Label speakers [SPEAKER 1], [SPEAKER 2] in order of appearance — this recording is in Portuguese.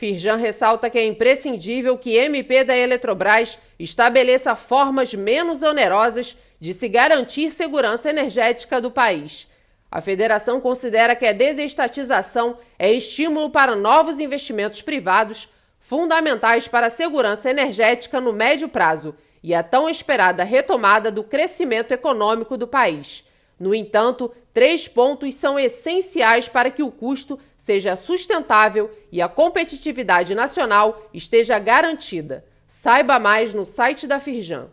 [SPEAKER 1] Firjan ressalta que é imprescindível que MP da Eletrobras estabeleça formas menos onerosas de se garantir segurança energética do país. A federação considera que a desestatização é estímulo para novos investimentos privados, fundamentais para a segurança energética no médio prazo e a tão esperada retomada do crescimento econômico do país. No entanto, três pontos são essenciais para que o custo seja sustentável e a competitividade nacional esteja garantida. Saiba mais no site da Firjan.